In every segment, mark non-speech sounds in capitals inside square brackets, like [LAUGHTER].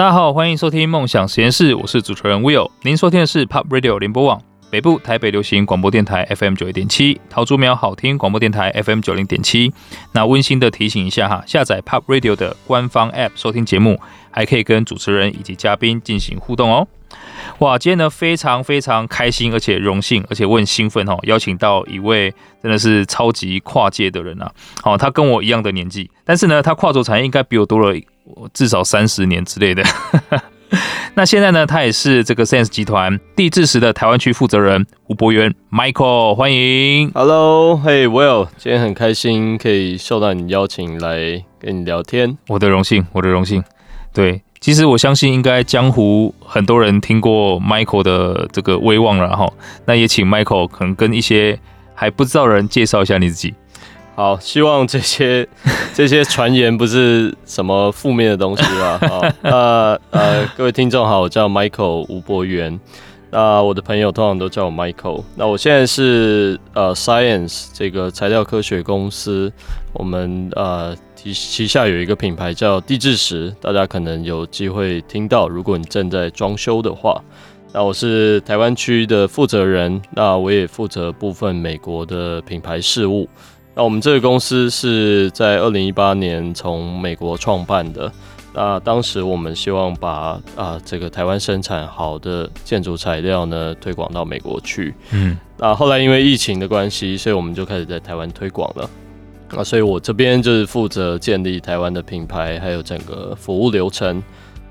大家好，欢迎收听梦想实验室，我是主持人 Will。您收听的是 Pop Radio 联播网北部台北流行广播电台 FM 九一点七，桃竹苗好听广播电台 FM 九零点七。那温馨的提醒一下哈，下载 Pop Radio 的官方 App 收听节目，还可以跟主持人以及嘉宾进行互动哦。哇，今天呢非常非常开心，而且荣幸，而且我很兴奋哦，邀请到一位真的是超级跨界的人啊！哦，他跟我一样的年纪，但是呢，他跨足产业应该比我多了至少三十年之类的。[LAUGHS] 那现在呢，他也是这个 Sense 集团地质时的台湾区负责人吴博元 Michael，欢迎。Hello，Hey Will，今天很开心可以受到你邀请来跟你聊天，我的荣幸，我的荣幸，对。其实我相信，应该江湖很多人听过 Michael 的这个威望了哈。那也请 Michael 可能跟一些还不知道的人介绍一下你自己。好，希望这些 [LAUGHS] 这些传言不是什么负面的东西吧。好，那呃，各位听众好，我叫 Michael 吴博元。那我的朋友通常都叫我 Michael。那我现在是呃 Science 这个材料科学公司，我们呃旗旗下有一个品牌叫地质时，大家可能有机会听到。如果你正在装修的话，那我是台湾区的负责人，那我也负责部分美国的品牌事务。那我们这个公司是在二零一八年从美国创办的。那当时我们希望把啊、呃、这个台湾生产好的建筑材料呢推广到美国去。嗯，那后来因为疫情的关系，所以我们就开始在台湾推广了。那所以我这边就是负责建立台湾的品牌，还有整个服务流程。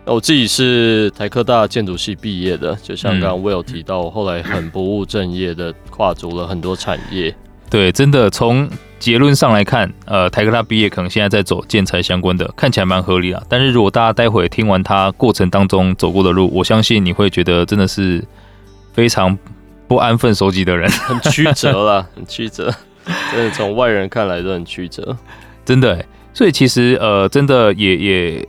那我自己是台科大建筑系毕业的，就像刚刚 Will 提到，我后来很不务正业的跨足了很多产业。对，真的从结论上来看，呃，台科大毕业可能现在在走建材相关的，看起来蛮合理啊。但是如果大家待会听完他过程当中走过的路，我相信你会觉得真的是非常不安分守己的人，[LAUGHS] 很曲折啦，很曲折，真的从外人看来都很曲折，[LAUGHS] 真的。所以其实呃，真的也也。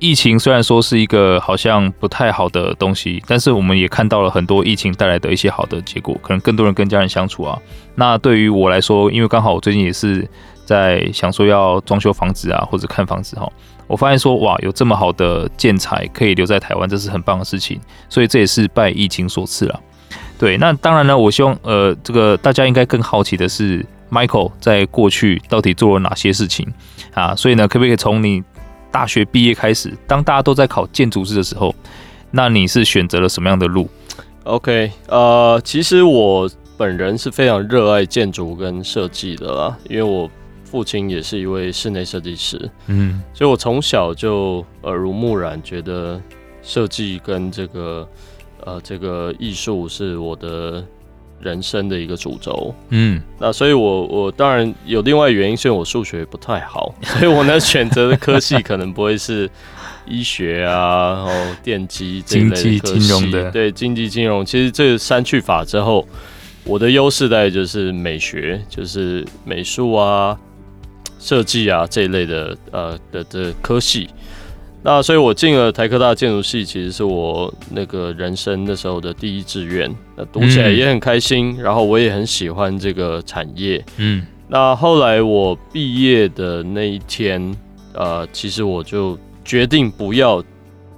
疫情虽然说是一个好像不太好的东西，但是我们也看到了很多疫情带来的一些好的结果，可能更多人跟家人相处啊。那对于我来说，因为刚好我最近也是在想说要装修房子啊，或者看房子哈，我发现说哇，有这么好的建材可以留在台湾，这是很棒的事情。所以这也是拜疫情所赐了。对，那当然呢，我希望呃，这个大家应该更好奇的是，Michael 在过去到底做了哪些事情啊？所以呢，可不可以从你大学毕业开始，当大家都在考建筑师的时候，那你是选择了什么样的路？OK，呃，其实我本人是非常热爱建筑跟设计的啦，因为我父亲也是一位室内设计师，嗯，所以我从小就耳濡目染，觉得设计跟这个呃这个艺术是我的。人生的一个主轴，嗯，那所以我，我我当然有另外原因，是因为我数学不太好，[LAUGHS] 所以我呢选择的科系可能不会是医学啊，然后电机这类的科系，经济金融的，对，经济金融。其实这个删去法之后，我的优势大概就是美学，就是美术啊、设计啊这一类的呃的的科系。那所以，我进了台科大建筑系，其实是我那个人生那时候的第一志愿。那读起来也很开心，然后我也很喜欢这个产业。嗯，那后来我毕业的那一天，呃，其实我就决定不要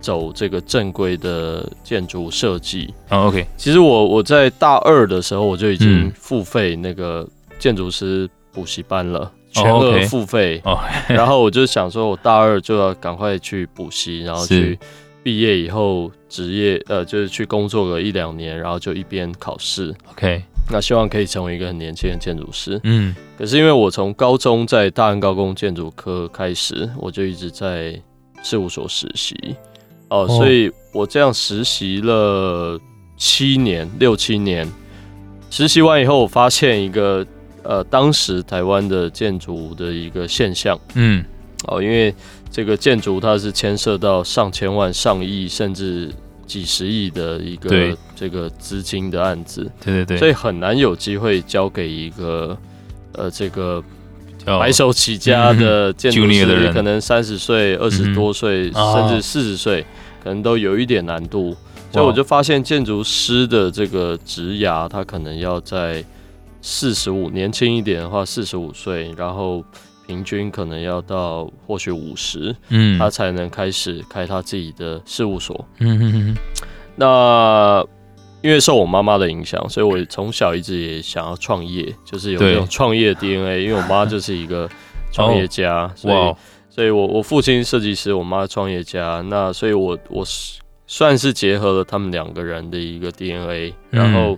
走这个正规的建筑设计。哦，OK。其实我我在大二的时候，我就已经付费那个建筑师补习班了。全额付费，[LAUGHS] oh, okay. 然后我就想说，我大二就要赶快去补习，然后去毕业以后职业，呃，就是去工作个一两年，然后就一边考试。OK，那希望可以成为一个很年轻的建筑师。嗯，可是因为我从高中在大安高工建筑科开始，我就一直在事务所实习，哦、呃，oh. 所以我这样实习了七年，六七年。实习完以后，我发现一个。呃，当时台湾的建筑的一个现象，嗯，哦，因为这个建筑它是牵涉到上千万、上亿甚至几十亿的一个这个资金的案子，对对对，所以很难有机会交给一个呃这个白手起家的建筑师，可能三十岁、二十多岁甚至四十岁，可能都有一点难度。所以我就发现建筑师的这个职涯，他可能要在。四十五，年轻一点的话，四十五岁，然后平均可能要到或许五十，嗯，他才能开始开他自己的事务所。嗯哼哼。那因为受我妈妈的影响，所以我从小一直也想要创业，就是有那种创业 DNA。因为我妈就是一个创业家，[LAUGHS] 所以，所以我我父亲设计师，我妈创业家，那所以我我是算是结合了他们两个人的一个 DNA，然后，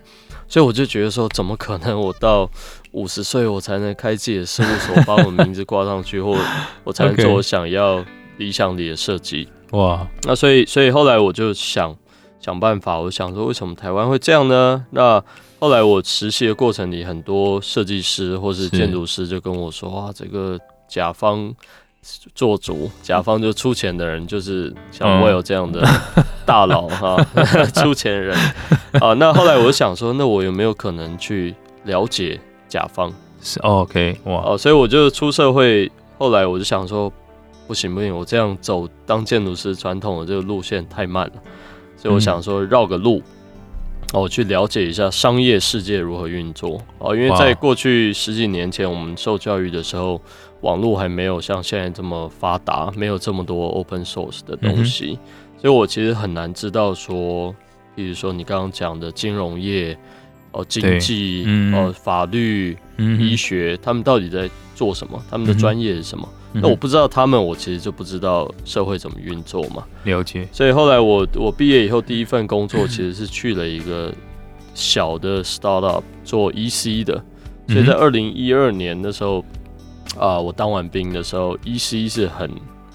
所以我就觉得说，怎么可能我到五十岁我才能开自己的事务所，把我名字挂上去，或 [LAUGHS] 我才能做我想要理想里的设计？哇，那所以所以后来我就想。想办法，我想说，为什么台湾会这样呢？那后来我实习的过程里，很多设计师或是建筑师就跟我说：“哇，这个甲方做主，甲方就出钱的人，就是像我有这样的 [LAUGHS] 大佬哈，[LAUGHS] 出钱人啊。”那后来我想说，那我有没有可能去了解甲方？是 OK 哇哦，所以我就出社会，后来我就想说，不行不行，我这样走当建筑师传统的这个路线太慢了。所以我想说绕个路，哦，我去了解一下商业世界如何运作哦。因为在过去十几年前，我们受教育的时候，网络还没有像现在这么发达，没有这么多 open source 的东西，所以我其实很难知道说，比如说你刚刚讲的金融业、哦经济、哦法律、医学，他们到底在做什么？他们的专业是什么？那我不知道他们，我其实就不知道社会怎么运作嘛。了解。所以后来我我毕业以后第一份工作其实是去了一个小的 startup 做 EC 的。所以在二零一二年的时候啊，我当完兵的时候，EC 是很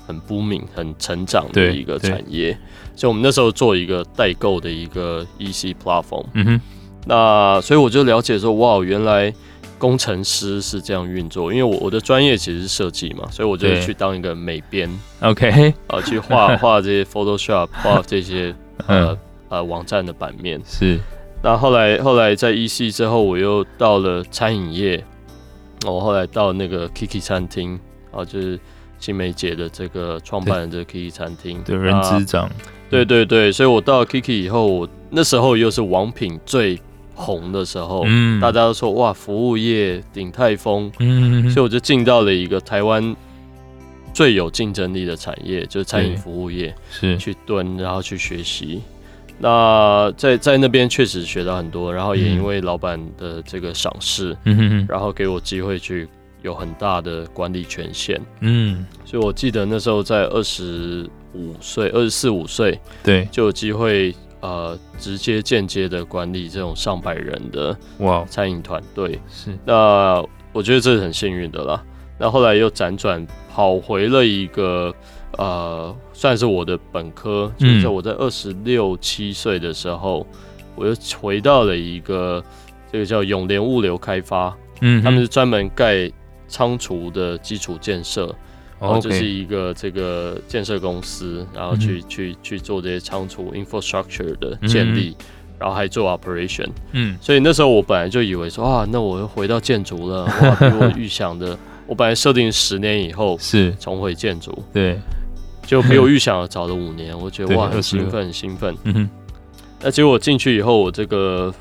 很 booming 很成长的一个产业。所以我们那时候做一个代购的一个 EC platform。嗯哼。那所以我就了解说，哇，原来。工程师是这样运作，因为我我的专业其实是设计嘛，所以我就去当一个美编，OK，啊，去画 [LAUGHS] 画这些 Photoshop，[LAUGHS] 画这些呃呃网站的版面。是，那后来后来在 EC 之后，我又到了餐饮业，我后来到那个 Kiki 餐厅，啊，就是青梅姐的这个创办人这个 Kiki 餐厅。的人之长，对对对，所以我到了 Kiki 以后，我那时候又是王品最。红的时候，嗯，大家都说哇，服务业鼎泰丰，嗯，所以我就进到了一个台湾最有竞争力的产业，就是餐饮服务业，是。去蹲，然后去学习。那在在那边确实学到很多，然后也因为老板的这个赏识，嗯，然后给我机会去有很大的管理权限，嗯，所以我记得那时候在二十五岁、二十四五岁，对，就有机会。呃，直接间接的管理这种上百人的哇餐饮团队。是，那我觉得这是很幸运的啦。那后来又辗转跑回了一个呃，算是我的本科，就是在我在二十六七岁的时候，我又回到了一个这个叫永联物流开发，嗯，他们是专门盖仓储的基础建设。然后就是一个这个建设公司，然后去、嗯、去去做这些仓储 infrastructure 的建立，嗯、然后还做 operation。嗯，所以那时候我本来就以为说啊，那我又回到建筑了，哇，比我预想的，[LAUGHS] 我本来设定十年以后是。重回建筑，对，就比我预想的早了五年，[LAUGHS] 我觉得哇，很兴奋，很兴奋。嗯哼，那结果我进去以后，我这个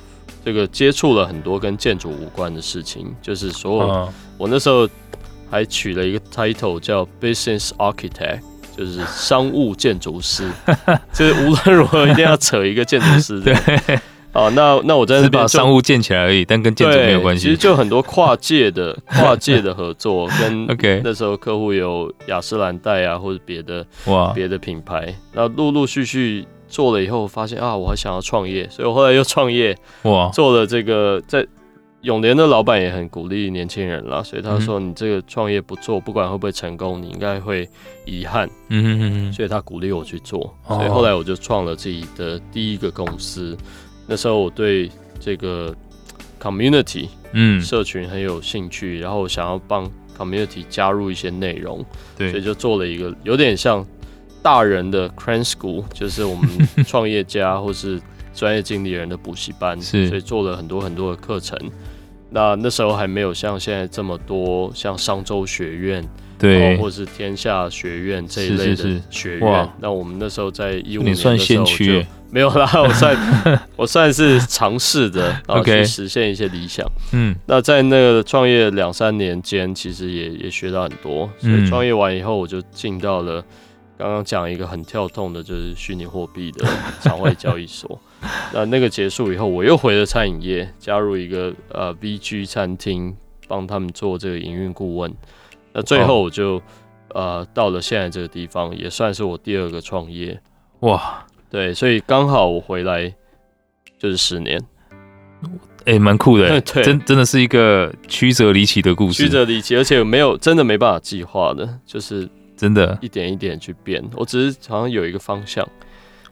这个接触了很多跟建筑无关的事情，就是所有、啊、我那时候。还取了一个 title 叫 Business Architect，就是商务建筑师，[LAUGHS] 就是无论如何一定要扯一个建筑师。对，啊，那那我在那边把商务建起来而已，但跟建筑没有关系。其实就很多跨界的 [LAUGHS] 跨界的合作，跟 OK 那时候客户有雅诗兰黛啊，或者别的哇别的品牌，那陆陆续续做了以后，发现啊，我还想要创业，所以我后来又创业哇，做了这个在。永联的老板也很鼓励年轻人啦，所以他说：“你这个创业不做，不管会不会成功，你应该会遗憾。”嗯哼哼哼，所以他鼓励我去做，所以后来我就创了自己的第一个公司。那时候我对这个 community，嗯，社群很有兴趣，然后我想要帮 community 加入一些内容，对，所以就做了一个有点像大人的 Crane School，就是我们 [LAUGHS] 创业家或是。专业经理人的补习班，所以做了很多很多的课程。那那时候还没有像现在这么多，像商周学院，对，或者是天下学院这一类的学院。那我们那时候在一五年的时候就没有啦，我算 [LAUGHS] 我算是尝试着然 [LAUGHS] 后去实现一些理想。嗯，那在那个创业两三年间，其实也也学到很多。所以创业完以后，我就进到了刚刚讲一个很跳痛的，就是虚拟货币的 [LAUGHS] 场外交易所。那那个结束以后，我又回了餐饮业，加入一个呃 VG 餐厅，帮他们做这个营运顾问。那最后我就、哦、呃到了现在这个地方，也算是我第二个创业。哇，对，所以刚好我回来就是十年，哎、欸，蛮酷的，[LAUGHS] 对，真真的是一个曲折离奇的故事，曲折离奇，而且没有真的没办法计划的，就是真的，一点一点去变。我只是好像有一个方向，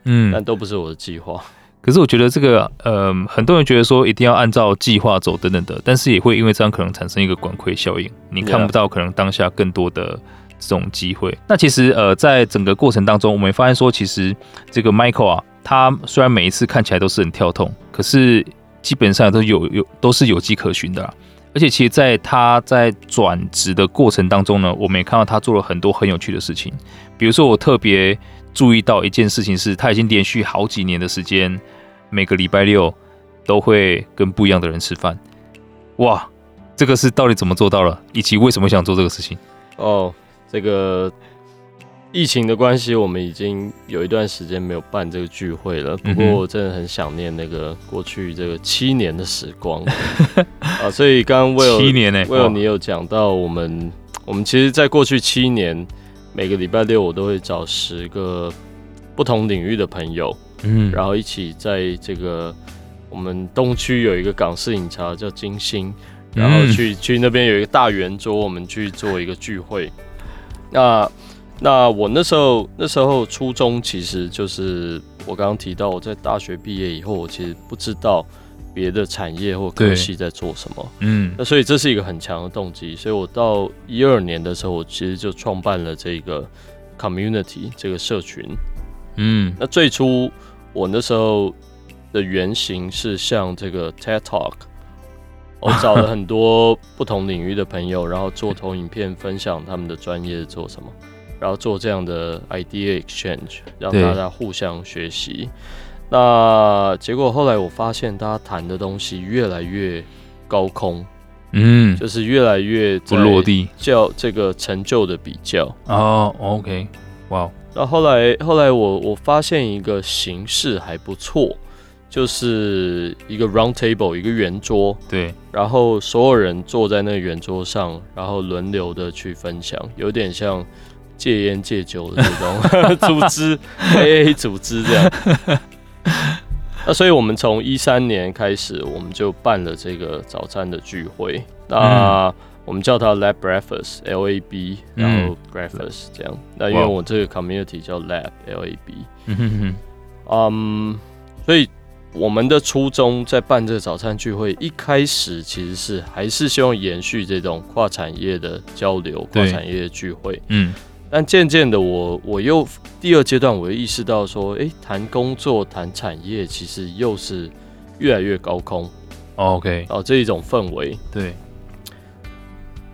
嗯，但都不是我的计划。可是我觉得这个，呃，很多人觉得说一定要按照计划走等等的，但是也会因为这样可能产生一个管窥效应，你看不到可能当下更多的这种机会。那其实，呃，在整个过程当中，我们也发现说，其实这个 Michael 啊，他虽然每一次看起来都是很跳痛，可是基本上都有有都是有迹可循的啦。而且，其实在他在转职的过程当中呢，我们也看到他做了很多很有趣的事情，比如说我特别注意到一件事情是，他已经连续好几年的时间。每个礼拜六都会跟不一样的人吃饭，哇，这个是到底怎么做到了？以及为什么想做这个事情？哦，这个疫情的关系，我们已经有一段时间没有办这个聚会了。不过我真的很想念那个过去这个七年的时光 [LAUGHS] 啊！所以刚刚七年呢，Will 你有讲到我们，我们其实在过去七年，每个礼拜六我都会找十个不同领域的朋友。嗯，然后一起在这个我们东区有一个港式饮茶叫金星，然后去去那边有一个大圆桌，我们去做一个聚会。那那我那时候那时候初中其实就是我刚刚提到，我在大学毕业以后，我其实不知道别的产业或科系在做什么。嗯，那所以这是一个很强的动机，所以我到一二年的时候，我其实就创办了这个 community 这个社群。嗯，那最初我那时候的原型是像这个 TED Talk，[LAUGHS] 我找了很多不同领域的朋友，然后做投影片分享他们的专业做什么，然后做这样的 idea exchange，让大家互相学习。那结果后来我发现，大家谈的东西越来越高空，嗯，就是越来越不落地，叫这个成就的比较。哦，OK，哇。那后来，后来我我发现一个形式还不错，就是一个 round table，一个圆桌，对，然后所有人坐在那个圆桌上，然后轮流的去分享，有点像戒烟戒酒的这种 [LAUGHS] 组织，AA 组织这样。那所以我们从一三年开始，我们就办了这个早餐的聚会。那、嗯我们叫它 Lab Breakfast，L A B，然后 Breakfast 这样。嗯、那因为我这个 community 叫 Lab，L A B。嗯哼哼。嗯，所以我们的初衷在办这个早餐聚会，一开始其实是还是希望延续这种跨产业的交流，跨产业的聚会。嗯。但渐渐的我，我我又第二阶段，我又意识到说，哎、欸，谈工作、谈产业，其实又是越来越高空。OK。哦，这一种氛围。对。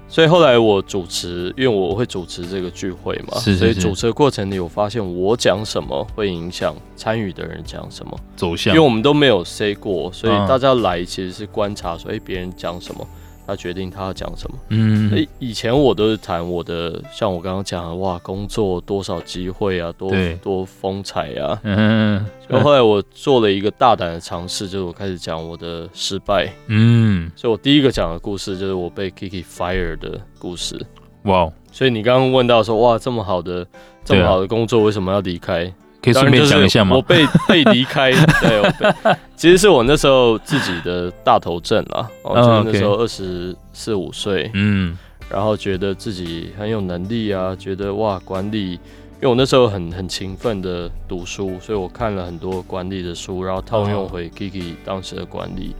所以后来我主持，因为我会主持这个聚会嘛，是是是，所以主持的过程里，我发现我讲什么会影响参与的人讲什么走向，因为我们都没有 say 过，所以大家来其实是观察说，哎、欸，别人讲什么。他决定他要讲什么。嗯，以前我都是谈我的，像我刚刚讲的，哇，工作多少机会啊，多多风采啊。嗯，然后后来我做了一个大胆的尝试，就是我开始讲我的失败。嗯，所以我第一个讲的故事就是我被 Kiki fire 的故事。哇，所以你刚刚问到说，哇，这么好的这么好的工作，为什么要离开？可以顺便讲一下吗？我被被离开，[LAUGHS] 对，我被，其实是我那时候自己的大头症啊，我觉得那时候二十四五岁，嗯，然后觉得自己很有能力啊，觉得哇，管理，因为我那时候很很勤奋的读书，所以我看了很多管理的书，然后套用回 Kiki 当时的管理，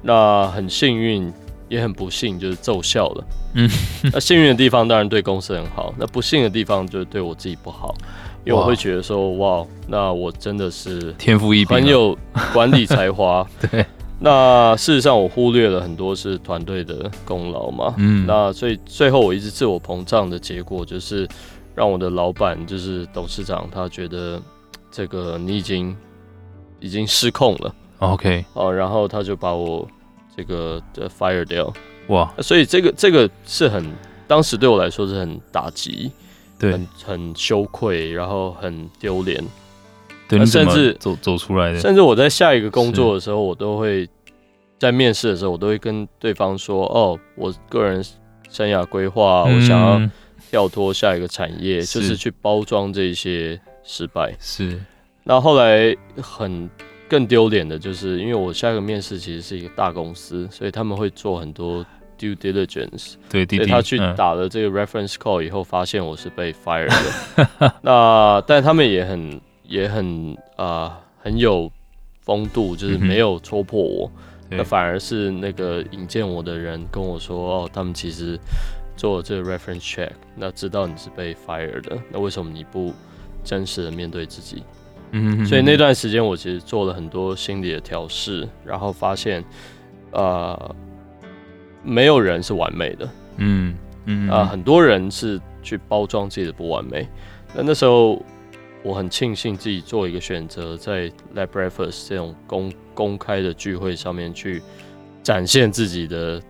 那很幸运，也很不幸，就是奏效了，嗯，那幸运的地方当然对公司很好，那不幸的地方就是对我自己不好。因为我会觉得说，哇，那我真的是天赋异禀，很有管理才华。[LAUGHS] 对，那事实上我忽略了很多是团队的功劳嘛。嗯，那所以最后我一直自我膨胀的结果，就是让我的老板，就是董事长，他觉得这个你已经已经失控了。OK，哦，然后他就把我这个的 fire 掉，哇，所以这个这个是很当时对我来说是很打击，对，很很羞愧，然后很丢脸，对，甚至走走出来的，甚至我在下一个工作的时候，我都会在面试的时候，我都会跟对方说，哦，我个人生涯规划，嗯、我想要跳脱下一个产业，是。就是去包装这些失败，是。那后来很更丢脸的就是，因为我下一个面试其实是一个大公司，所以他们会做很多 due diligence。对，所以他去打了这个 reference call 以后，发现我是被 fire 的。[LAUGHS] 那但他们也很也很啊、呃、很有风度，就是没有戳破我。那、嗯、反而是那个引荐我的人跟我说，哦，他们其实做了这个 reference check，那知道你是被 fire 的，那为什么你不真实的面对自己？嗯，所以那段时间我其实做了很多心理的调试，然后发现，呃，没有人是完美的，嗯嗯啊、呃，很多人是去包装自己的不完美。那那时候我很庆幸自己做一个选择，在 Lab Breakfast 这种公公开的聚会上面去展现自己的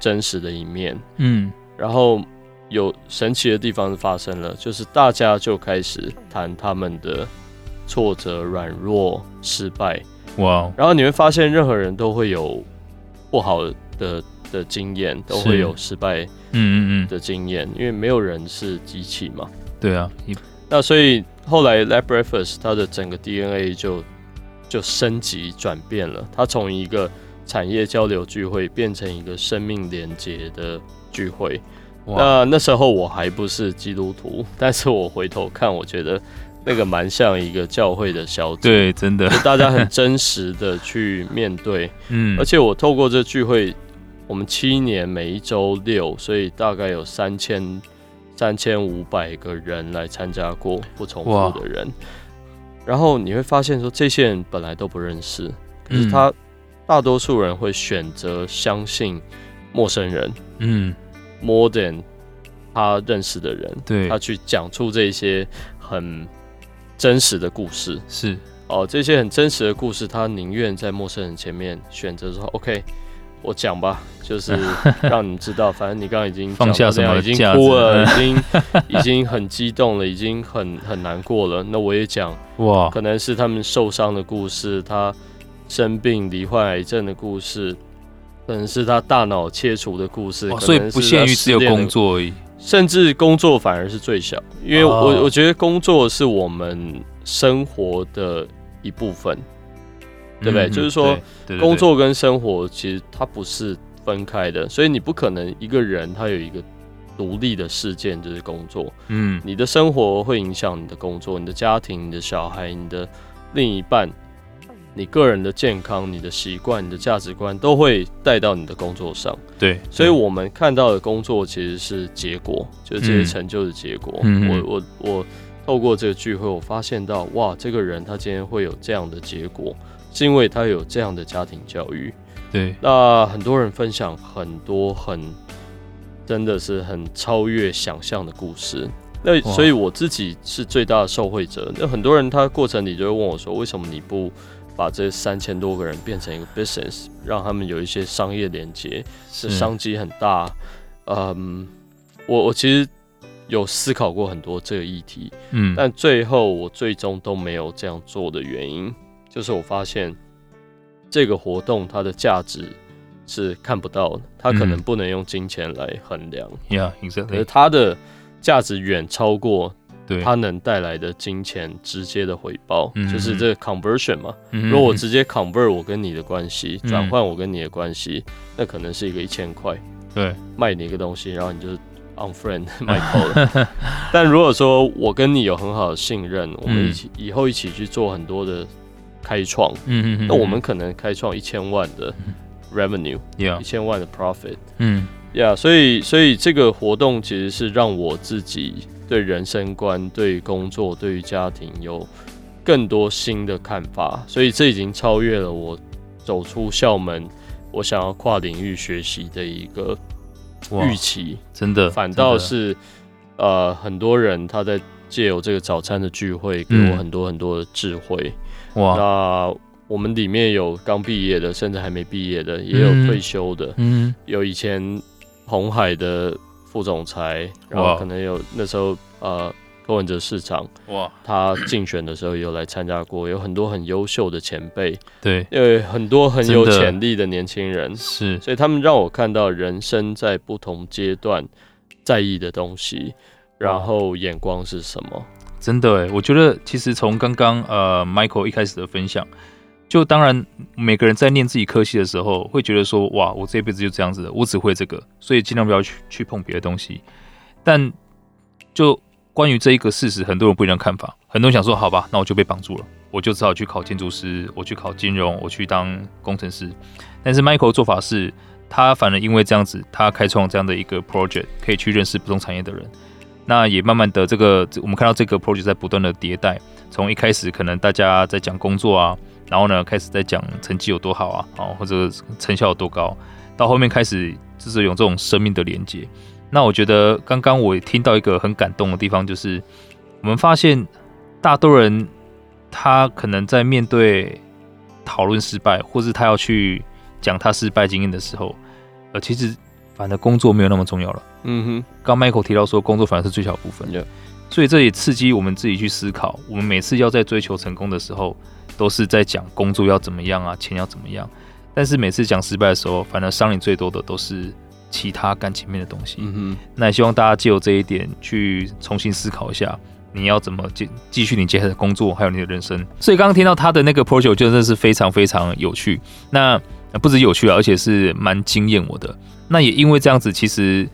真实的一面，嗯，然后有神奇的地方发生了，就是大家就开始谈他们的。挫折、软弱、失败，哇！然后你会发现，任何人都会有不好的的经验，都会有失败，嗯嗯嗯。的经验，因为没有人是机器嘛。对啊，那所以后来 Lab Breakfast 它的整个 DNA 就就升级转变了，它从一个产业交流聚会变成一个生命连接的聚会。那那时候我还不是基督徒，[LAUGHS] 但是我回头看，我觉得。那个蛮像一个教会的小组，对，真的，就大家很 [LAUGHS] 真实的去面对，嗯，而且我透过这聚会，我们七年每一周六，所以大概有三千三千五百个人来参加过，不重复的人，然后你会发现说，这些人本来都不认识，可是他大多数人会选择相信陌生人，嗯，more than 他认识的人，对，他去讲出这些很。真实的故事。是。哦，这些很真实的故事，他宁愿在陌生人前面选择说：“OK，我讲吧，就是 [LAUGHS] 让你们知道，反正你刚刚已经放下什么，已经哭了，已经 [LAUGHS] 已经很激动了，已经很很难过了。那我也讲哇，可能是他们受伤的故事，他生病罹患癌症的故事，可能是他大脑切除的故事，所以不限于只有工作而已。”甚至工作反而是最小，因为我我觉得工作是我们生活的一部分，对不对？就是说，工作跟生活其实它不是分开的，所以你不可能一个人他有一个独立的事件就是工作。嗯，你的生活会影响你的工作，你的家庭、你的小孩、你的另一半。你个人的健康、你的习惯、你的价值观都会带到你的工作上。对，所以我们看到的工作其实是结果，就是这些成就的结果。嗯、我我我透过这个聚会，我发现到哇，这个人他今天会有这样的结果，是因为他有这样的家庭教育。对，那很多人分享很多很真的是很超越想象的故事。那所以我自己是最大的受惠者。那很多人他过程里就会问我说，为什么你不？把这三千多个人变成一个 business，让他们有一些商业连接，是商机很大。嗯，我我其实有思考过很多这个议题，嗯，但最后我最终都没有这样做的原因，就是我发现这个活动它的价值是看不到的，它可能不能用金钱来衡量可是它的价值远超过。它能带来的金钱直接的回报，就是这个 conversion 嘛。嗯、如果我直接 convert 我跟你的关系，转换、嗯、我跟你的关系，那可能是一个一千块。对，卖你一个东西，然后你就 unfriend [LAUGHS] 卖 [LAUGHS] 扣了。但如果说我跟你有很好的信任，嗯、我们一起以后一起去做很多的开创，嗯嗯，那我们可能开创一千万的 revenue，一千万的 profit，嗯，呀，所以所以这个活动其实是让我自己。对人生观、对工作、对于家庭有更多新的看法，所以这已经超越了我走出校门，我想要跨领域学习的一个预期。真的，反倒是呃，很多人他在借由这个早餐的聚会，给我很多很多的智慧。哇，那我们里面有刚毕业的，甚至还没毕业的，也有退休的，嗯，有以前红海的副总裁，然后可能有那时候呃柯文哲市长，哇，他竞选的时候也有来参加过，有很多很优秀的前辈，对，因为很多很有潜力的年轻人，是，所以他们让我看到人生在不同阶段在意的。东西，然后眼光是。什么。真的哎，我觉得其实从刚刚呃 Michael 一开始的分享，就当然每个人在念自己科系的时候，会觉得说哇，我这辈子就这样子的，我只会这个，所以尽量不要去去碰别的东西。但就关于这一个事实，很多人不一样看法，很多人想说好吧，那我就被绑住了，我就只好去考建筑师，我去考金融，我去当工程师。但是 Michael 做法是，他反而因为这样子，他开创这样的一个 project，可以去认识不同产业的人。那也慢慢的，这个我们看到这个 project 在不断的迭代，从一开始可能大家在讲工作啊，然后呢开始在讲成绩有多好啊，啊或者成效有多高，到后面开始就是有这种生命的连接。那我觉得刚刚我听到一个很感动的地方，就是我们发现大多人他可能在面对讨论失败，或是他要去讲他失败经验的时候，呃，其实。反正工作没有那么重要了。嗯哼，刚 Michael 提到说，工作反而是最小部分。Yeah. 所以这也刺激我们自己去思考。我们每次要在追求成功的时候，都是在讲工作要怎么样啊，钱要怎么样。但是每次讲失败的时候，反而伤你最多的都是其他感情面的东西。嗯哼，那也希望大家借由这一点去重新思考一下，你要怎么继继续你接下来的工作，还有你的人生。所以刚刚听到他的那个 project，真的是非常非常有趣。那不止有趣啊，而且是蛮惊艳我的。那也因为这样子，其实，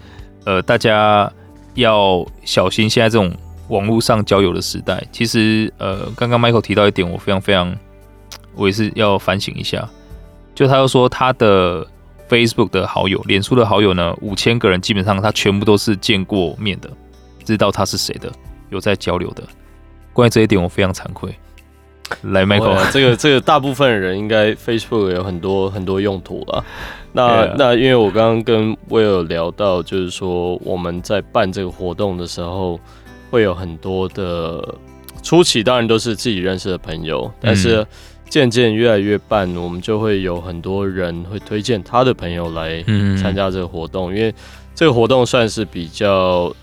呃，大家要小心现在这种网络上交友的时代。其实，呃，刚刚 Michael 提到一点，我非常非常，我也是要反省一下。就他又说他的 Facebook 的好友、脸书的好友呢，五千个人基本上他全部都是见过面的，知道他是谁的，有在交流的。关于这一点，我非常惭愧。来，Michael，、啊、这个这个大部分人应该 Facebook 有很多很多用途了。那、yeah. 那因为我刚刚跟 Will 聊到，就是说我们在办这个活动的时候，会有很多的初期当然都是自己认识的朋友，但是渐渐越来越办，我们就会有很多人会推荐他的朋友来参加这个活动，因为这个活动算是比较。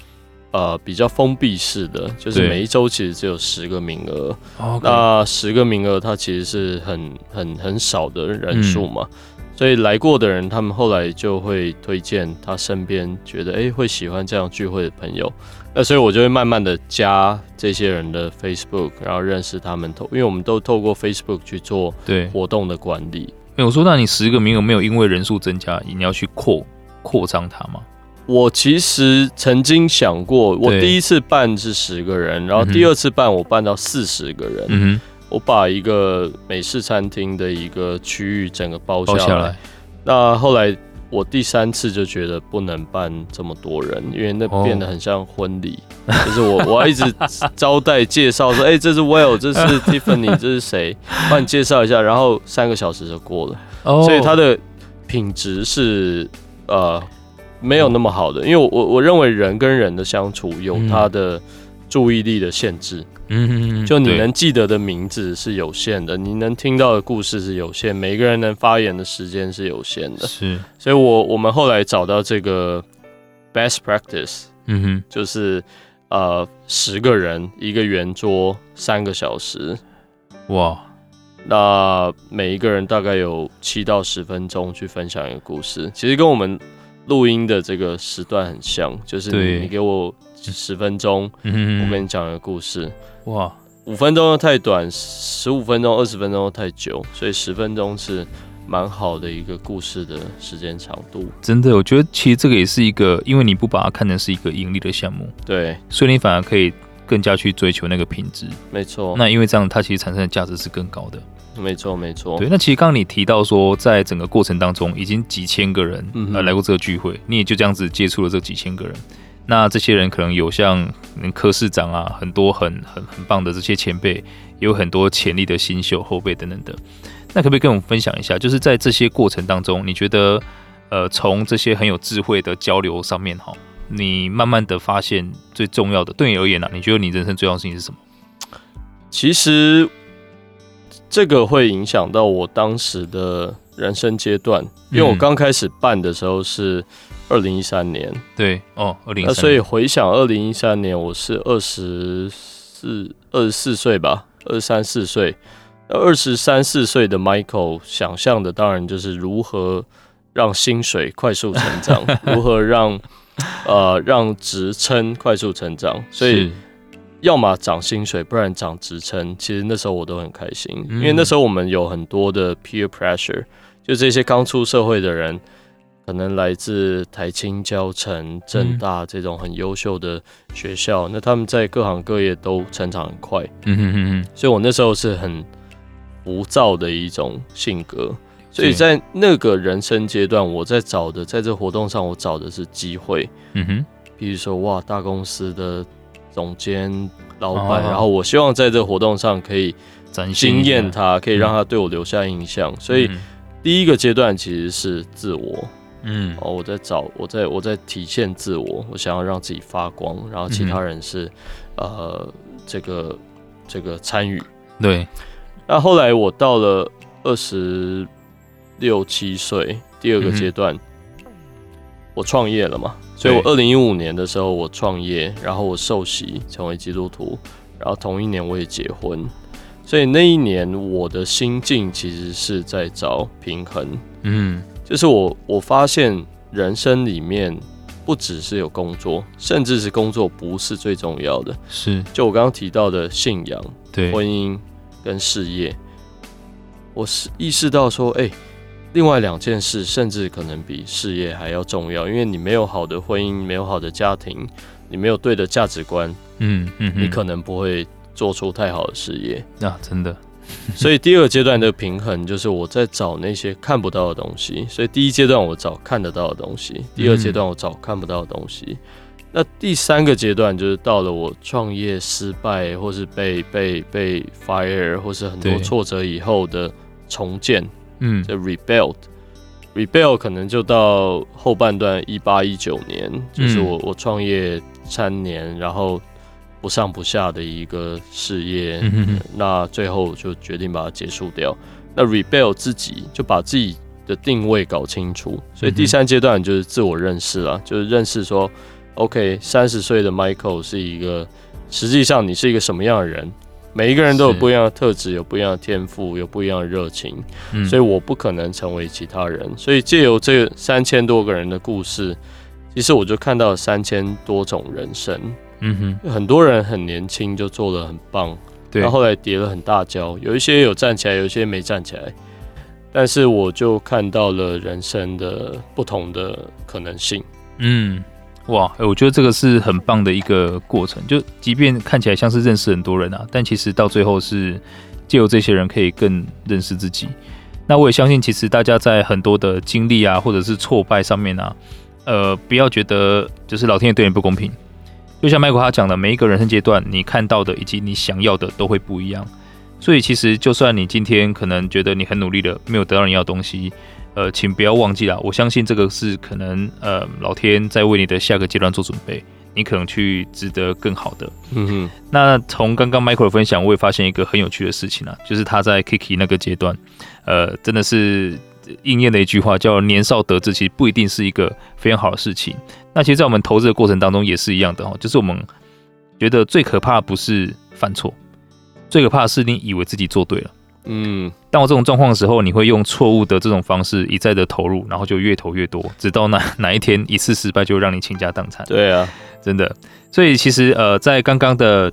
呃，比较封闭式的，就是每一周其实只有十个名额。那十个名额，它其实是很很很少的人数嘛、嗯，所以来过的人，他们后来就会推荐他身边觉得哎、欸、会喜欢这样聚会的朋友。那所以我就会慢慢的加这些人的 Facebook，然后认识他们。透，因为我们都透过 Facebook 去做对活动的管理。没有说，那你十个名额没有因为人数增加，你要去扩扩张它吗？我其实曾经想过，我第一次办是十个人，然后第二次办我办到四十个人。嗯，我把一个美式餐厅的一个区域整个包下来。那后来我第三次就觉得不能办这么多人，因为那变得很像婚礼，哦，就是我我要一直招待介绍说，哎、欸，这是 Will，这是 [LAUGHS] Tiffany，这是谁？帮你介绍一下，然后三个小时就过了。哦，所以它的品质是呃。没有那么好的，因为我我我认为人跟人的相处有他的注意力的限制，嗯，就你能记得的名字是有限的，你能听到的故事是有限，每个人能发言的时间是有限的，是，所以我我们后来找到这个 best practice，嗯哼，就是呃十个人一个圆桌三个小时，哇，那每一个人大概有七到十分钟去分享一个故事，其实跟我们。录音的这个时段很像，就是你，你给我十分钟，嗯，我跟你讲一个故事。哇，五分钟又太短，十五分钟、二十分钟又太久，所以十分钟是蛮好的一个故事的时间长度。真的，我觉得其实这个也是一个，因为你不把它看成是一个盈利的项目，对，所以你反而可以更加去追求那个品质。没错，那因为这样，它其实产生的价值是更高的。没错，没错。对，那其实刚刚你提到说，在整个过程当中，已经几千个人呃来过这个聚会，你也就这样子接触了这几千个人。那这些人可能有像柯市长啊，很多很很很棒的这些前辈，有很多潜力的新秀后辈等等的。那可不可以跟我们分享一下，就是在这些过程当中，你觉得呃，从这些很有智慧的交流上面哈，你慢慢的发现最重要的，对你而言呢、啊，你觉得你人生最重要的事情是什么？其实。这个会影响到我当时的人生阶段，因为我刚开始办的时候是二零一三年，对哦，二零，那所以回想二零一三年，我是二十四、二十四岁吧，二十三四岁，二十三四岁的 Michael 想象的当然就是如何让薪水快速成长，[LAUGHS] 如何让呃让职称快速成长，所以。要么涨薪水，不然涨职称。其实那时候我都很开心，因为那时候我们有很多的 peer pressure，就这些刚出社会的人，可能来自台清交城、正大这种很优秀的学校，那他们在各行各业都成长很快。嗯哼哼哼，所以我那时候是很浮躁的一种性格，所以在那个人生阶段，我在找的，在这活动上，我找的是机会。嗯哼，比如说哇，大公司的。总监、老板，然后我希望在这个活动上可以惊艳他，可以让他对我留下印象。所以第一个阶段其实是自我，嗯，哦，我在找，我在我在体现自我，我想要让自己发光，然后其他人是呃这个这个参与。对。那后来我到了二十六七岁，第二个阶段，我创业了嘛。所以，我二零一五年的时候，我创业，然后我受洗成为基督徒，然后同一年我也结婚。所以那一年我的心境其实是在找平衡。嗯，就是我我发现人生里面不只是有工作，甚至是工作不是最重要的。是，就我刚刚提到的信仰、对婚姻跟事业，我是意识到说，哎。另外两件事，甚至可能比事业还要重要，因为你没有好的婚姻，没有好的家庭，你没有对的价值观，嗯嗯，你可能不会做出太好的事业。啊，真的。所以第二阶段的平衡，就是我在找那些看不到的东西。所以第一阶段我找看得到的东西，第二阶段我找看不到的东西。那第三个阶段就是到了我创业失败，或是被被被 fire，或是很多挫折以后的重建。嗯，这 rebuild，rebuild 可能就到后半段一八一九年，就是我我创业三年，然后不上不下的一个事业，嗯、那最后就决定把它结束掉。那 rebuild 自己就把自己的定位搞清楚，所以第三阶段就是自我认识了，就是认识说，OK，三十岁的 Michael 是一个，实际上你是一个什么样的人？每一个人都有不一样的特质，有不一样的天赋，有不一样的热情，嗯，所以我不可能成为其他人。所以借由这三千多个人的故事，其实我就看到了三千多种人生。嗯哼，很多人很年轻就做得很棒，对，然后后来跌了很大跤，有一些有站起来，有一些没站起来。但是我就看到了人生的不同的可能性。嗯。哇，我觉得这个是很棒的一个过程。就即便看起来像是认识很多人啊，但其实到最后是借由这些人可以更认识自己。那我也相信，其实大家在很多的经历啊，或者是挫败上面啊，呃，不要觉得就是老天爷对你不公平。就像 Michael 他讲的，每一个人生阶段，你看到的以及你想要的都会不一样。所以其实就算你今天可能觉得你很努力的，没有得到你要的东西。呃，请不要忘记了，我相信这个是可能，呃，老天在为你的下个阶段做准备，你可能去值得更好的。嗯哼。那从刚刚 Michael 的分享，我也发现一个很有趣的事情啊，就是他在 Kiki 那个阶段，呃，真的是应验了一句话，叫“年少得志”，其实不一定是一个非常好的事情。那其实，在我们投资的过程当中也是一样的哦，就是我们觉得最可怕的不是犯错，最可怕的是你以为自己做对了。嗯，当我这种状况的时候，你会用错误的这种方式一再的投入，然后就越投越多，直到哪 [LAUGHS] 哪一天一次失败就让你倾家荡产。对啊，真的。所以其实呃，在刚刚的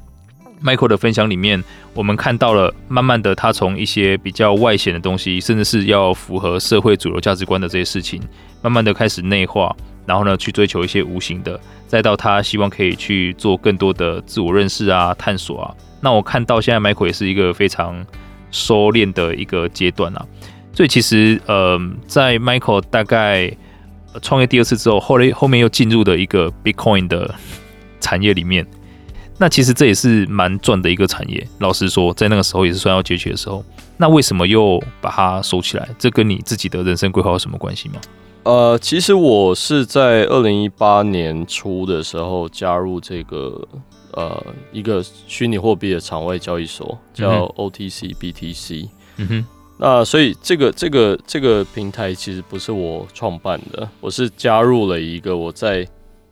Michael 的分享里面，我们看到了慢慢的他从一些比较外显的东西，甚至是要符合社会主流价值观的这些事情，慢慢的开始内化，然后呢去追求一些无形的，再到他希望可以去做更多的自我认识啊、探索啊。那我看到现在 Michael 也是一个非常。收敛的一个阶段啊，所以其实呃，在 Michael 大概创业第二次之后，后来后面又进入的一个 Bitcoin 的产业里面，那其实这也是蛮赚的一个产业。老实说，在那个时候也是算要崛起的时候，那为什么又把它收起来？这跟你自己的人生规划有什么关系吗？呃，其实我是在二零一八年初的时候加入这个。呃，一个虚拟货币的场外交易所叫 OTC BTC，嗯哼，那所以这个这个这个平台其实不是我创办的，我是加入了一个我在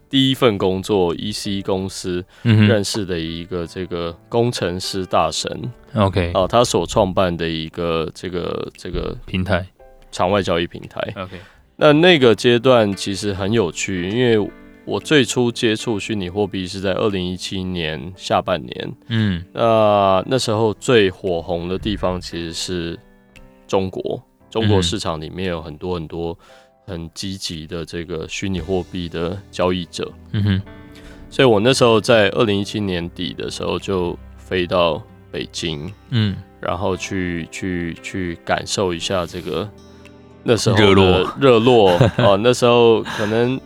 第一份工作 EC 公司认识的一个这个工程师大神，OK，啊，他所创办的一个这个这个平台，场外交易平台，OK。那那个阶段其实很有趣，因为我最初接触虚拟货币是在二零一七年下半年，嗯，那那时候最火红的地方其实是中国，中国市场里面有很多很多很积极的这个虚拟货币的交易者，嗯哼，所以我那时候在二零一七年底的时候就飞到北京，嗯，然后去去去感受一下这个。那时候热络。热络。哦，那时候可能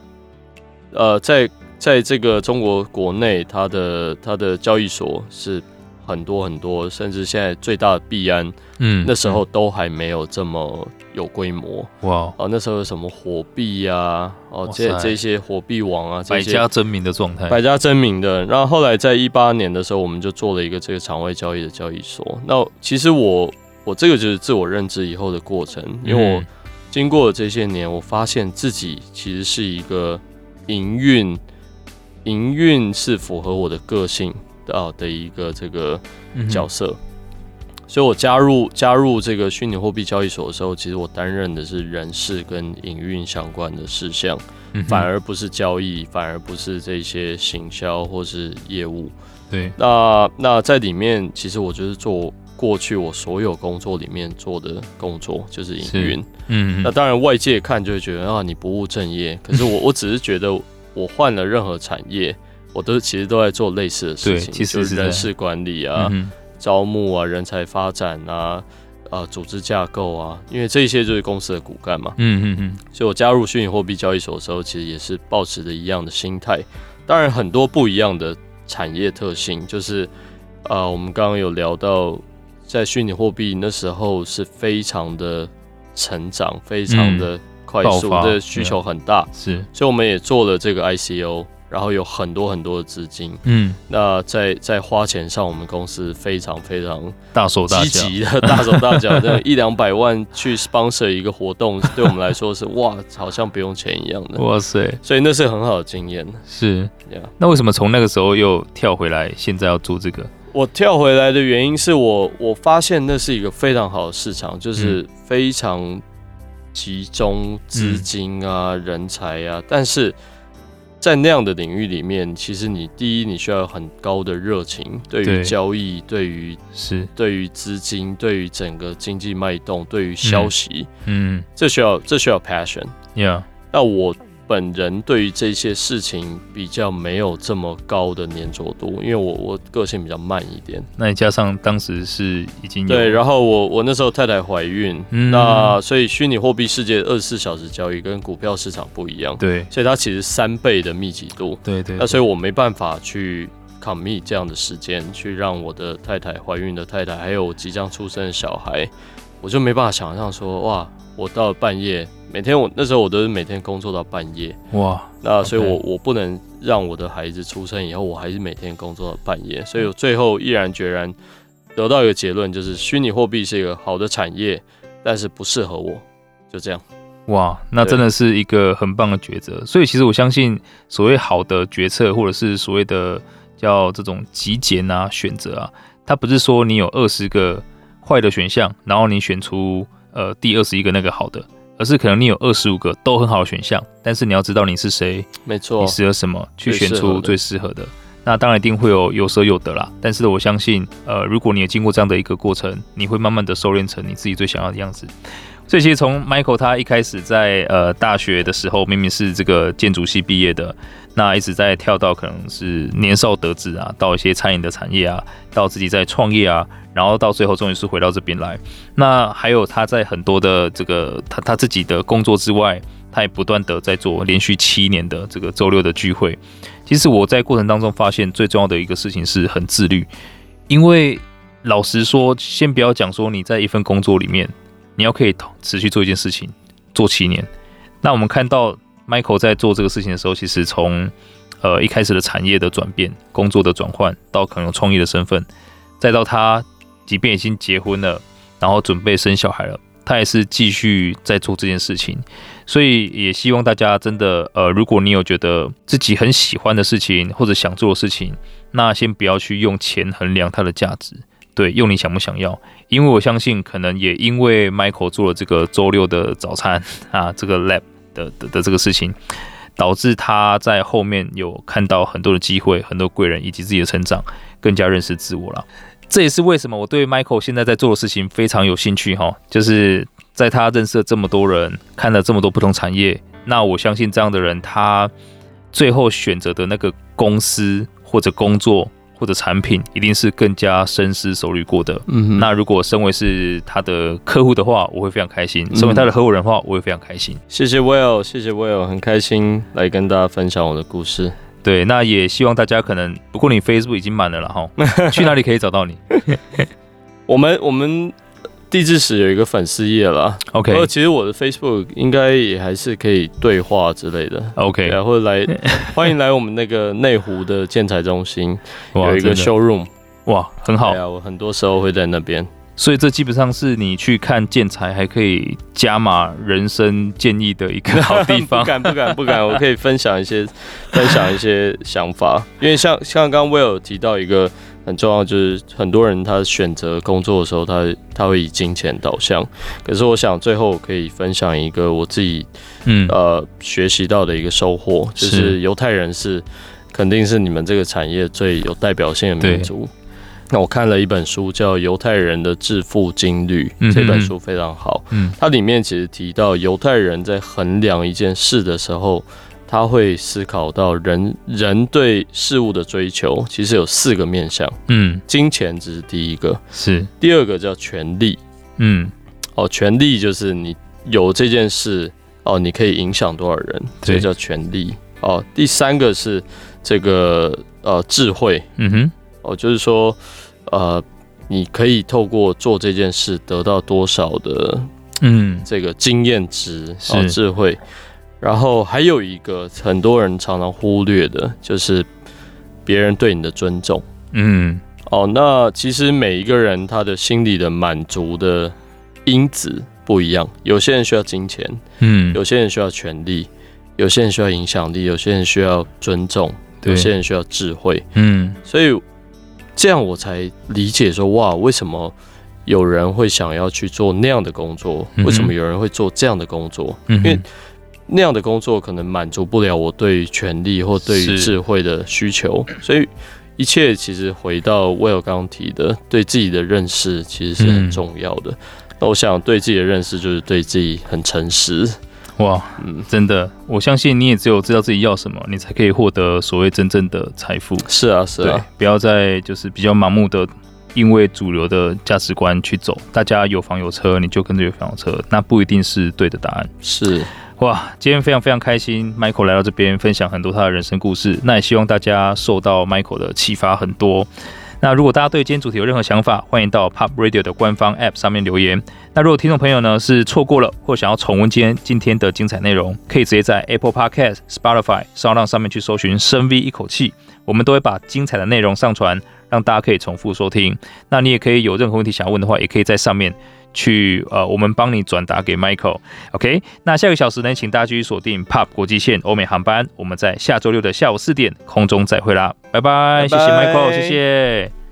呃，在在这个中国国内，它的它的交易所是很多很多，甚至现在最大的币安，嗯，那时候都还没有这么有规模哇哦，那时候有什么火币呀，哦，这这些火币王啊，百家争鸣的状态，百家争鸣的。然后后来在一八年的时候，我们就做了一个这个场外交易的交易所。那其实我我这个就是自我认知以后的过程，因为我。经过了这些年，我发现自己其实是一个营运，营运是符合我的个性的的一个这个角色，所以我加入加入这个虚拟货币交易所的时候，其实我担任的是人事跟营运相关的事项，反而不是交易，反而不是这些行销或是业务。对，那那在里面，其实我就是做。过去我所有工作里面做的工作就是营运，嗯，那当然外界看就会觉得啊，你不务正业。[LAUGHS] 可是我我只是觉得我换了任何产业，我都其实都在做类似的事情，其实就是人事管理啊、嗯、招募啊、人才发展啊、啊组织架构啊，因为这些就是公司的骨干嘛。嗯嗯嗯。所以我加入虚拟货币交易所的时候，其实也是保持着一样的心态。当然很多不一样的产业特性，就是啊，我们刚刚有聊到。在虚拟货币那时候是非常的成长，非常的快速，的需求很大，是，所以我们也做了这个 ICO，然后有很多很多的资金，嗯，那在在花钱上，我们公司非常非常大手大脚，积极的大手大脚，[LAUGHS] 那一两百万去 sponsor 一个活动，[LAUGHS] 对我们来说是哇，好像不用钱一样的，哇塞，所以那是很好的经验，是，那为什么从那个时候又跳回来，现在要做这个？我跳回来的原因是我我发现那是一个非常好的市场，就是非常集中资金啊、嗯、人才啊，但是在那样的领域里面，其实你第一你需要有很高的热情，对于交易，对于是。对于资金，对于整个经济脉动，对于消息，嗯，这需要这需要 passion，yeah，那我。本人对于这些事情比较没有这么高的粘着度，因为我我个性比较慢一点。那你加上当时是已经有对，然后我我那时候太太怀孕，嗯、那所以虚拟货币世界二十四小时交易跟股票市场不一样，对，所以它其实三倍的密集度，对，对对。那所以我没办法去 commit 这样的时间去让我的太太怀孕的太太还有即将出生的小孩，我就没办法想象说哇，我到了半夜。每天我那时候我都是每天工作到半夜哇，那所以我我不能让我的孩子出生以后我还是每天工作到半夜，所以我最后毅然决然得到一个结论，就是虚拟货币是一个好的产业，但是不适合我，就这样。哇，那真的是一个很棒的抉择。所以其实我相信，所谓好的决策或者是所谓的叫这种极简啊选择啊，它不是说你有二十个坏的选项，然后你选出呃第二十一个那个好的。而是可能你有二十五个都很好的选项，但是你要知道你是谁，没错，你适合什么，去选出最适合的。那当然一定会有有舍有得啦。但是我相信，呃，如果你也经过这样的一个过程，你会慢慢的收敛成你自己最想要的样子。所以其实从 Michael 他一开始在呃大学的时候，明明是这个建筑系毕业的，那一直在跳到可能是年少得志啊，到一些餐饮的产业啊，到自己在创业啊。然后到最后，终于是回到这边来。那还有他在很多的这个他他自己的工作之外，他也不断的在做连续七年的这个周六的聚会。其实我在过程当中发现，最重要的一个事情是很自律。因为老实说，先不要讲说你在一份工作里面，你要可以持续做一件事情做七年。那我们看到 Michael 在做这个事情的时候，其实从呃一开始的产业的转变、工作的转换，到可能创业的身份，再到他。即便已经结婚了，然后准备生小孩了，他也是继续在做这件事情。所以也希望大家真的，呃，如果你有觉得自己很喜欢的事情或者想做的事情，那先不要去用钱衡量它的价值，对，用你想不想要。因为我相信，可能也因为 Michael 做了这个周六的早餐啊，这个 Lab 的的的这个事情，导致他在后面有看到很多的机会、很多贵人以及自己的成长，更加认识自我了。这也是为什么我对 Michael 现在在做的事情非常有兴趣哈，就是。在他认识了这么多人，看了这么多不同产业，那我相信这样的人，他最后选择的那个公司或者工作或者产品，一定是更加深思熟虑过的。嗯哼，那如果身为是他的客户的话，我会非常开心；身为他的合伙人的话，我会非常开心。谢谢 Will，谢谢 Will，很开心来跟大家分享我的故事。对，那也希望大家可能，不过你 Facebook 已经满了了哈，去哪里可以找到你？我 [LAUGHS] 们 [LAUGHS] 我们。地质史有一个粉丝页了，OK。其实我的 Facebook 应该也还是可以对话之类的，OK。然后来 [LAUGHS] 欢迎来我们那个内湖的建材中心，有一个 showroom，哇，很好。对啊，我很多时候会在那边，所以这基本上是你去看建材还可以加码人生建议的一个好地方。[LAUGHS] 不敢不敢不敢，我可以分享一些分享一些想法，因为像像刚刚 Will 提到一个。很重要，就是很多人他选择工作的时候，他他会以金钱导向。可是我想最后可以分享一个我自己，嗯呃学习到的一个收获，就是犹太人是肯定是你们这个产业最有代表性的民族。那我看了一本书叫《犹太人的致富经律》，这本书非常好。嗯，它里面其实提到犹太人在衡量一件事的时候。他会思考到人人对事物的追求，其实有四个面向。嗯，金钱只是第一个，是第二个叫权力。嗯，哦，权力就是你有这件事哦，你可以影响多少人，这叫权力。哦，第三个是这个呃智慧。嗯哼，哦，就是说呃，你可以透过做这件事得到多少的嗯这个经验值哦智慧。然后还有一个很多人常常忽略的，就是别人对你的尊重。嗯，哦，那其实每一个人他的心理的满足的因子不一样，有些人需要金钱，嗯，有些人需要权力，有些人需要影响力，有些人需要尊重，有些人需要智慧。嗯，所以这样我才理解说，哇，为什么有人会想要去做那样的工作？为什么有人会做这样的工作？因为那样的工作可能满足不了我对权力或对于智慧的需求，所以一切其实回到 Will 刚刚提的，对自己的认识其实是很重要的。那我想对自己的认识就是对自己很诚实。哇，嗯，真的，我相信你也只有知道自己要什么，你才可以获得所谓真正的财富。是啊，是啊，不要再就是比较盲目的因为主流的价值观去走，大家有房有车，你就跟着有房有车，那不一定是对的答案。是。哇，今天非常非常开心，Michael 来到这边分享很多他的人生故事。那也希望大家受到 Michael 的启发很多。那如果大家对今天主题有任何想法，欢迎到 Pop Radio 的官方 App 上面留言。那如果听众朋友呢是错过了，或想要重温今天今天的精彩内容，可以直接在 Apple Podcast、Spotify、s o n d 上面去搜寻“深 V 一口气”，我们都会把精彩的内容上传，让大家可以重复收听。那你也可以有任何问题想要问的话，也可以在上面。去呃，我们帮你转达给 Michael，OK？那下个小时呢，请大家继续锁定 POP 国际线欧美航班，我们在下周六的下午四点空中再会啦，拜拜，拜拜谢谢 Michael，谢谢。